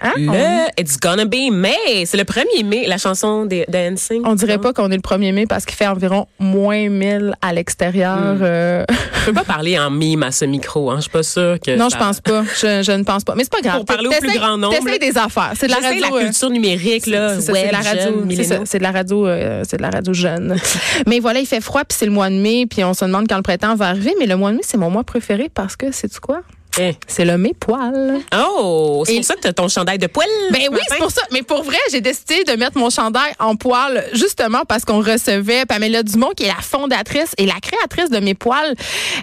Hein? Le It's Gonna Be May. C'est le 1er mai, la chanson de, Dancing. On dirait pas qu'on est le 1er mai parce qu'il fait environ moins 1000 à l'extérieur. Hmm. Euh. Je peux pas parler en mime à ce micro. Hein. Je suis pas sûre que. Non, je pense pas. Je, ne pense pas. Mais c'est pas grave. Pour parler au plus grand nombre. T'essayes des affaires. C'est de la radio. la euh, culture numérique, là. C'est de la radio. C'est de la radio, c'est de la radio jeune. mais voilà, il fait froid puis c'est le mois de mai puis on se demande quand le printemps va arriver. Mais le mois de mai, c'est mon mois préféré parce que, c'est tu quoi? Eh. C'est le mes poils. Oh, c'est pour ça que tu as ton chandail de poils. Ben oui, c'est pour ça. Mais pour vrai, j'ai décidé de mettre mon chandail en poils justement parce qu'on recevait Pamela Dumont, qui est la fondatrice et la créatrice de mes poils,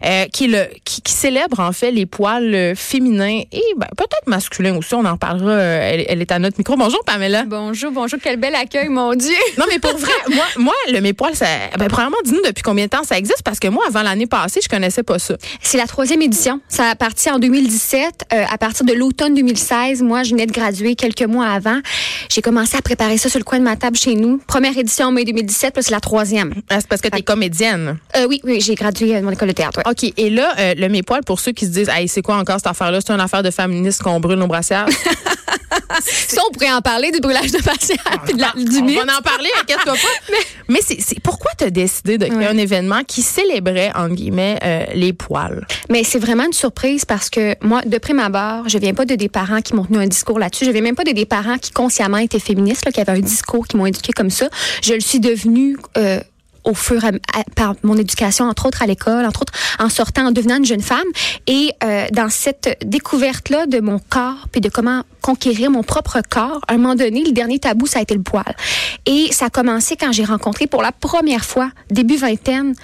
euh, qui, le, qui, célèbre en fait les poils euh, féminins et ben, peut-être masculins aussi. On en parlera. Euh, elle, est à notre micro. Bonjour Pamela. Bonjour, bonjour. Quel bel accueil, mon Dieu. Non, mais pour vrai, moi, moi, le mes poils, ça, ben, premièrement, dis-nous depuis combien de temps ça existe parce que moi, avant l'année passée, je connaissais pas ça. C'est la troisième édition. Ça a parti en 2017. Euh, à partir de l'automne 2016, moi, je venais de graduer quelques mois avant. J'ai commencé à préparer ça sur le coin de ma table chez nous. Première édition en mai 2017, puis c'est la troisième. Ah, c'est parce que tu es comédienne. Euh, oui, oui, j'ai gradué à mon école de théâtre. OK. Et là, euh, le mépoil, pour ceux qui se disent, hey, c'est quoi encore cette affaire-là? C'est une affaire de féministe qu'on brûle nos brassières. ça, on pourrait en parler du brûlage de brassières puis de la, du On va en parler, inquiète-toi pas. Mais, c'est pourquoi tu as décidé de créer un événement qui célébrait, entre guillemets, les poils? Mais c'est vraiment une surprise parce que moi, de prime abord, je viens pas de des parents qui m'ont tenu un discours là-dessus. Je viens même pas de des parents qui consciemment étaient féministes, là, qui avaient un discours, qui m'ont éduqué comme ça. Je le suis devenue euh, au fur et à, par mon éducation, entre autres à l'école, entre autres en sortant, en devenant une jeune femme. Et euh, dans cette découverte-là de mon corps, puis de comment conquérir mon propre corps, à un moment donné, le dernier tabou, ça a été le poil. Et ça a commencé quand j'ai rencontré pour la première fois, début vingtaine,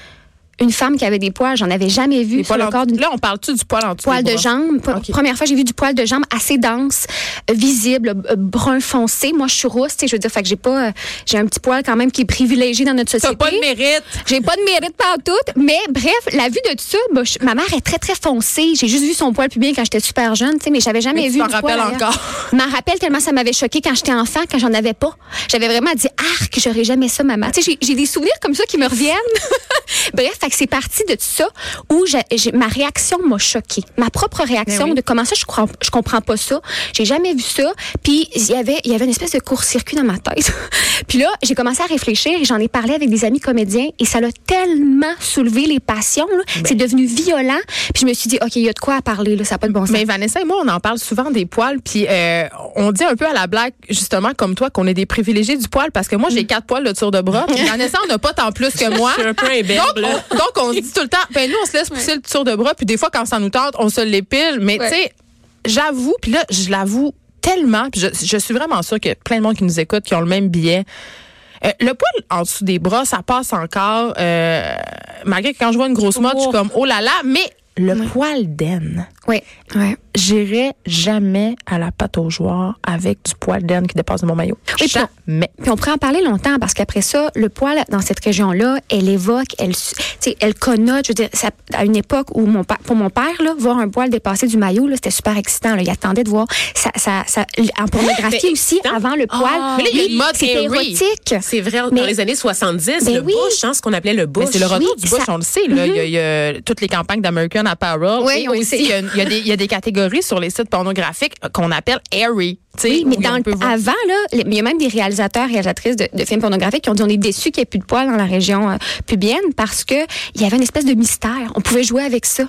une femme qui avait des poils, j'en avais jamais vu sur le corps Là, on parle-tu du poil en dessous Poil de jambe. Première fois, j'ai vu du poil de jambe assez dense, euh, visible, euh, brun foncé. Moi, je suis rousse, je veux dire, fait que j'ai pas, euh, j'ai un petit poil quand même qui est privilégié dans notre société. T'as pas de mérite. J'ai pas de mérite partout. Mais bref, la vue de tout ça, ma mère est très, très foncée. J'ai juste vu son poil plus bien quand j'étais super jeune, tu sais, mais j'avais jamais vu. Tu t'en rappelles encore. Je m'en rappelle tellement ça m'avait choqué quand j'étais enfant, quand j'en avais pas. J'avais vraiment dit, arc, j'aurais jamais ça, maman. Tu sais, j'ai des souvenirs comme ça qui me reviennent. bref, fait que c'est parti de ça où ma réaction m'a choquée. Ma propre réaction ben de comment ça, je, crois, je comprends pas ça. J'ai jamais vu ça. Puis il y avait, il y avait une espèce de court-circuit dans ma tête. puis là, j'ai commencé à réfléchir et j'en ai parlé avec des amis comédiens et ça l'a tellement soulevé les passions. Ben. C'est devenu violent. Puis je me suis dit, OK, il y a de quoi à parler. Là, ça n'a pas de bon sens. Mais Vanessa et moi, on en parle souvent des poils. Puis euh, on dit un peu à la blague, justement, comme toi, qu'on est des privilégiés du poil parce que moi, j'ai mm. quatre poils de tour de bras. Puis Vanessa, on n'a pas tant plus que moi. Je suis un peu donc, on, donc, on se dit tout le temps, ben nous, on se laisse pousser le tour de bras, puis des fois, quand ça nous tente, on se l'épile. Mais tu sais, j'avoue, puis là, je l'avoue tellement, puis je, suis vraiment sûre qu'il y a plein de monde qui nous écoute, qui ont le même billet. Euh, le poil en dessous des bras, ça passe encore. Euh, malgré que quand je vois une grosse mode, je suis comme oh là là, mais le poil d'aine. Oui, oui j'irai jamais à la pâte aux joueurs avec du poil d'aine qui dépasse de mon maillot. Oui, jamais. Puis on pourrait en parler longtemps parce qu'après ça, le poil dans cette région-là, elle évoque, elle, elle connote. Je veux dire, ça, à une époque où mon pour mon père, là, voir un poil dépasser du maillot, c'était super excitant. Là. Il attendait de voir ça, ça, ça en pornographie aussi avant le poil. Ah. mais là, il y a une mode érotique. C'est vrai. Dans les années 70, ben le oui. bush, hein, ce qu'on appelait le bush. C'est le retour du bush, on le sait. Là. il, y a, toutes les campagnes d'American Apparel. Oui, aussi, il y, a, il, y a des, il y a des catégories sur les sites pornographiques qu'on appelle airy. Oui, mais dans avant, là, il y a même des réalisateurs, réalisatrices de, films pornographiques qui ont dit on est déçus qu'il n'y ait plus de poils dans la région euh, pubienne parce que il y avait une espèce de mystère. On pouvait jouer avec ça.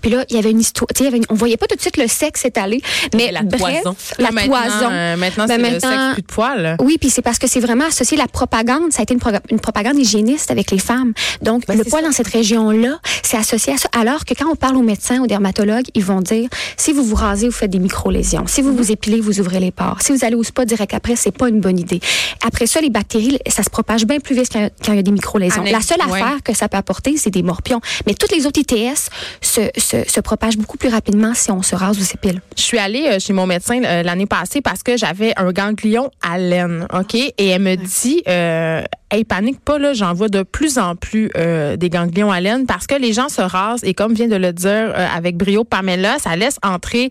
Puis là, il y avait une histoire. Tu sais, on voyait pas tout de suite le sexe s'étaler. Mais la bref, toison. La maintenant, toison. Euh, maintenant, ben c'est le sexe plus de poils. Oui, puis c'est parce que c'est vraiment associé la propagande. Ça a été une, une propagande hygiéniste avec les femmes. Donc, ben, le poil dans cette région-là, c'est associé à ça. Alors que quand on parle aux médecins, aux dermatologues, ils vont dire si vous vous rasez, vous faites des micro-lésions. Si vous vous épilez, vous ouvrez les pores. Si vous allez au spa direct après, c'est pas une bonne idée. Après ça, les bactéries, ça se propage bien plus vite quand, il y a des micro-lésions. La seule affaire que ça peut apporter, c'est des morpions. Mais toutes les autres ITS se, se, se propage beaucoup plus rapidement si on se rase ou s'épile. Je suis allée euh, chez mon médecin euh, l'année passée parce que j'avais un ganglion à laine, OK? Et elle me dit, euh, hey, panique pas, là, j'en vois de plus en plus euh, des ganglions à laine parce que les gens se rasent et comme vient de le dire euh, avec brio Pamela, ça laisse entrer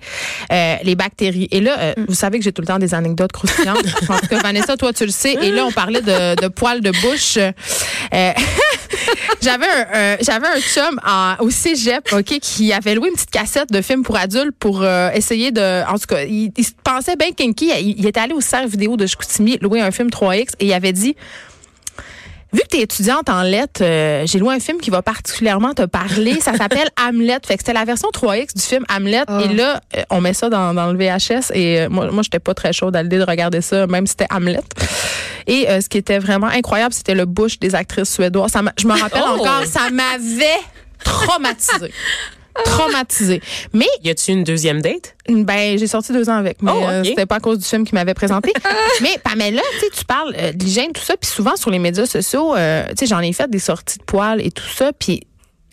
euh, les bactéries. Et là, euh, vous savez que j'ai tout le temps des anecdotes croustillantes. en tout cas, Vanessa, toi, tu le sais. Et là, on parlait de, de poils de bouche. Euh, j'avais un, un- j'avais un chum en, au cégep, OK, qui avait loué une petite cassette de films pour adultes pour euh, essayer de. En tout cas, il, il pensait bien kinky. Il, il était allé au cercle vidéo de Chicoutimi louer un film 3X et il avait dit. Vu que tu es étudiante en lettres, euh, j'ai loué un film qui va particulièrement te parler. Ça s'appelle Hamlet. Fait que c'était la version 3X du film Hamlet. Et là, euh, on met ça dans, dans le VHS. Et euh, moi, moi j'étais pas très chaude à l'idée de regarder ça, même si c'était Hamlet. Et ce qui était vraiment incroyable, c'était le bouche des actrices suédoises. Ça je me rappelle Oh! encore, ça m'avait traumatisée. traumatisée. Mais Y a-tu une deuxième date? ben, j'ai sorti deux ans avec, mais Oh, euh, c'était pas à cause du film qu'il m'avait présenté. mais Pamela, tu sais, tu parles euh, de l'hygiène, tout ça, puis souvent sur les médias sociaux, euh, tu sais, j'en ai fait des sorties de poils et tout ça, puis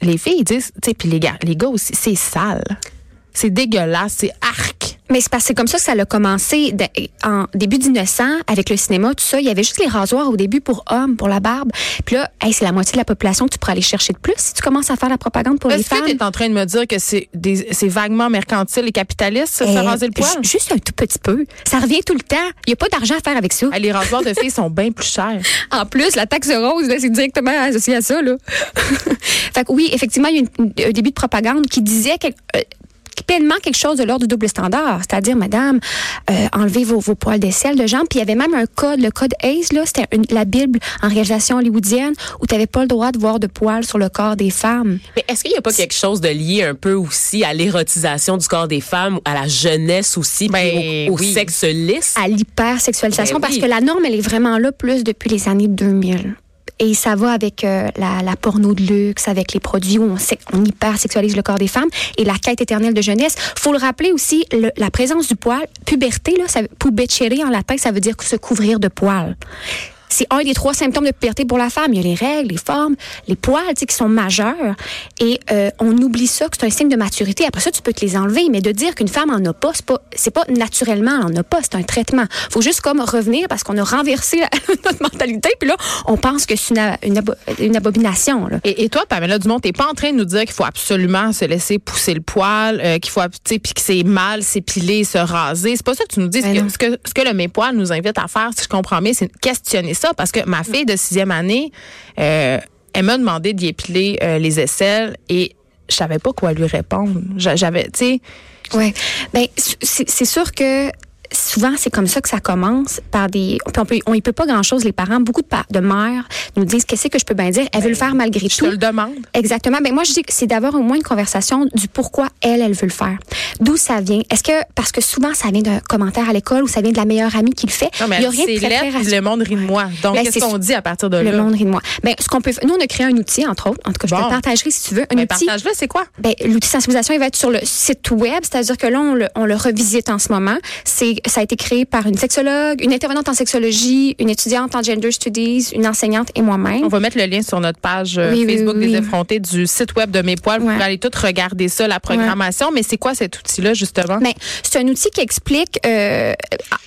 les filles ils disent, tu sais, puis les gars, les gars aussi, c'est sale, c'est dégueulasse, c'est arc. Mais c'est parce que c'est comme ça que ça a commencé de- en début 1900 avec le cinéma, tout ça. Il y avait juste les rasoirs au début pour hommes, pour la barbe. Puis là, hey, c'est la moitié de la population que tu pourrais aller chercher de plus si tu commences à faire la propagande pour les Est-ce que femmes. tu es en train de me dire que c'est des- c'est vaguement mercantile et capitaliste, ça, se Eh, raser le poil? ju- Juste un tout petit peu. Ça revient tout le temps. Il n'y a pas d'argent à faire avec ça. Ah, Les rasoirs de filles sont bien plus chers. En plus, la taxe rose, là, c'est directement associé à ça. Là. fait que oui, effectivement, il y a une- un début de propagande qui disait que, euh, pleinement quelque chose de l'ordre du double standard. C'est-à-dire, madame, euh, enlevez vos, vos poils d'aisselle de jambes. Puis il y avait même un code, le code ACE, là, c'était une- la Bible en réalisation hollywoodienne où tu n'avais pas le droit de voir de poils sur le corps des femmes. Mais est-ce qu'il n'y a pas quelque chose de lié un peu aussi à l'érotisation du corps des femmes, à la jeunesse aussi, puis Ben, au, au oui. sexe lisse? à l'hypersexualisation Ben parce oui. que la norme, elle est vraiment là plus depuis les années 2000. Et ça va avec euh, la, la porno de luxe, avec les produits où on, on hypersexualise le corps des femmes et la quête éternelle de jeunesse. faut le rappeler aussi, le- la présence du poil, puberté, là, ça, pubescere en latin, ça veut dire se couvrir de poils. C'est un des trois symptômes de puberté pour la femme. Il y a les règles, les formes, les poils, tu sais, qui sont majeurs. Et euh, on oublie ça, que c'est un signe de maturité. Après ça, tu peux te les enlever. Mais de dire qu'une femme en a pas, c'est pas, c'est pas naturellement, elle en a pas. C'est un traitement. Faut juste comme revenir parce qu'on a renversé la- notre mentalité. Puis là, on pense que c'est une, une, abo- une abomination. Là. Et, et toi, Pamela Dumont, t'es pas en train de nous dire qu'il faut absolument se laisser pousser le poil, euh, qu'il faut, tu sais, puis que c'est mal s'épiler, se raser. C'est pas ça que tu nous dis. Ce Ben que, non. ce que, ce que le Mes Poils nous invite à faire, si je comprends bien, c'est questionner ça. Parce que ma fille de sixième année, euh, elle m'a demandé d'y épiler euh, les aisselles et je savais pas quoi lui répondre. J'a- J'avais, tu sais, Ouais. Ben, c'est sûr que souvent c'est comme ça que ça commence par des on peut on y peut pas grand chose les parents beaucoup de, pa- de mères nous disent qu'est-ce que je peux bien dire? Elle veut le faire malgré je tout te le demande. Exactement. Ben moi je dis que c'est d'avoir au moins une conversation du pourquoi elle elle veut le faire. D'où ça vient? Est-ce que parce que souvent ça vient d'un commentaire à l'école ou ça vient de la meilleure amie qui le fait? Non, mais Il y a rien de très, lettre, le monde rit de moi. Donc, Ben, qu'est-ce qu'on dit à partir de Le là? monde rit de moi. Ben, ce qu'on peut, nous, on a créé un outil, entre autres. En tout cas, je Bon. le partagerai si tu veux. Un Ben, outil. partage-le, c'est quoi? Ben, l'outil sensibilisation, il va être sur le site web, c'est-à-dire que là, on le, on le revisite en ce moment. C'est, ça a été créé par une sexologue, une intervenante en sexologie, une étudiante en gender studies, une enseignante et moi-même. On va mettre le lien sur notre page euh, Oui, Facebook oui, des effrontés du site web de Mes Poils. Vous pouvez aller tout regarder ça, la programmation. Mais c'est quoi cet outil-là, justement? Ben, c'est un outil qui explique, euh,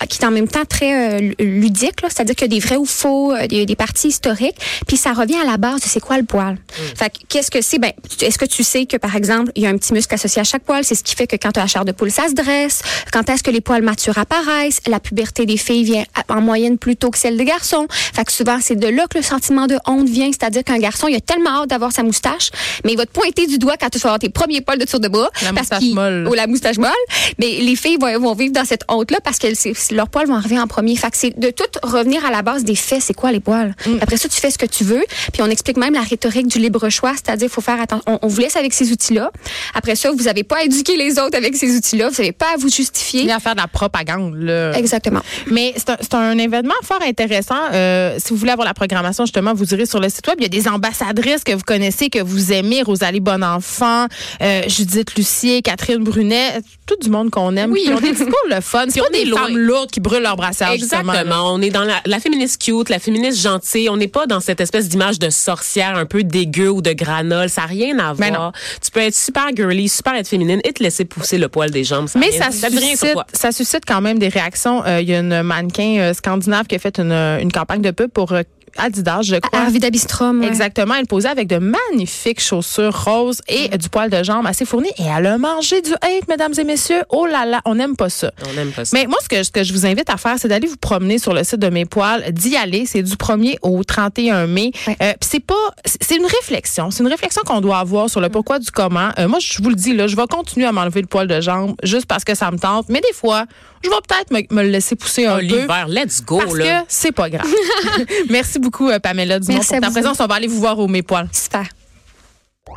qui est en même temps très euh, ludique, là, c'est-à-dire qu'il y a des vrais ou faux, euh, il y a des parties historiques, puis ça revient à la base de c'est quoi le poil. Fait que, qu'est-ce que c'est? Ben, est-ce que tu sais que, par exemple, il y a un petit muscle associé à chaque poil? C'est ce qui fait que quand tu as la chair de poule, ça se dresse. Quand est-ce que les poils matures apparaissent? La puberté des filles vient en moyenne plus tôt que celle des garçons. Fait que souvent, c'est de là que le sentiment de honte vient, c'est-à-dire qu'un garçon, il a tellement hâte d'avoir sa moustache, mais il va te pointer du doigt quand tu vas avoir tes premiers poils de tour de bras. La parce moustache molle. ou la moustache molle. Mais les filles vont, vont vivre dans cette honte-là parce que leurs poils vont arriver en premier. Fait que c'est de tout revenir à la base des faits. C'est quoi les poils? Après ça, tu fais ce que tu veux. Puis on explique même la rhétorique du libre choix, c'est-à-dire faut faire attention. On, on vous laisse avec ces outils-là. Après ça, vous n'avez pas à éduquer les autres avec ces outils-là. Vous n'avez pas à vous justifier. à faire de la propagande, là. Exactement. Mais c'est un, c'est un événement fort intéressant. Euh, si vous voulez avoir la programmation, justement, vous irez sur le site web. Il y a des ambassadrices que vous connaissez, que vous aimez, Rosalie Bonenfant, euh, Judith Lucier, Catherine Brunet. Tout du monde qu'on aime. Oui. Ils ont des discours le fun. C'est Puis pas on est des loin. femmes lourdes qui brûlent leur brassard, justement. Exactement. On est dans la, la féministe cute, la féministe gentille. On n'est pas dans cette espèce d'image de sorcière un peu dégueu ou de granole. Ça n'a rien à Ben non. voir. Tu peux être super girly, super être féminine et te laisser pousser le poil des jambes. Ça Mais rien- ça, sur suscite, ça suscite quand même des réactions. Euh, Il y a une mannequin euh, scandinave qui a fait une, une campagne de pub pour euh, Adidas, je crois. Arvida Bistrom. ouais. Exactement, elle posait avec de magnifiques chaussures roses et du poil de jambe assez fourni et elle a mangé du hate, mesdames et messieurs. Oh là là, on n'aime pas ça. On n'aime pas ça. Mais moi, ce que, ce que je vous invite à faire, c'est d'aller vous promener sur le site de Mes Poils, d'y aller. C'est du 1er au 31 mai. Ouais. Euh, puis c'est pas, c'est c'est une réflexion. C'est une réflexion qu'on doit avoir sur le pourquoi du comment. Euh, moi, je vous le dis, là, je vais continuer à m'enlever le poil de jambe juste parce que ça me tente. Mais des fois, je vais peut-être me, me le laisser pousser un Oh, peu. L'hiver, let's go, Parce là. que c'est pas grave. Merci beaucoup, euh, Pamela Dumont, Merci pour à ta vous. présence. On va aller vous voir au Mes Poils. Super.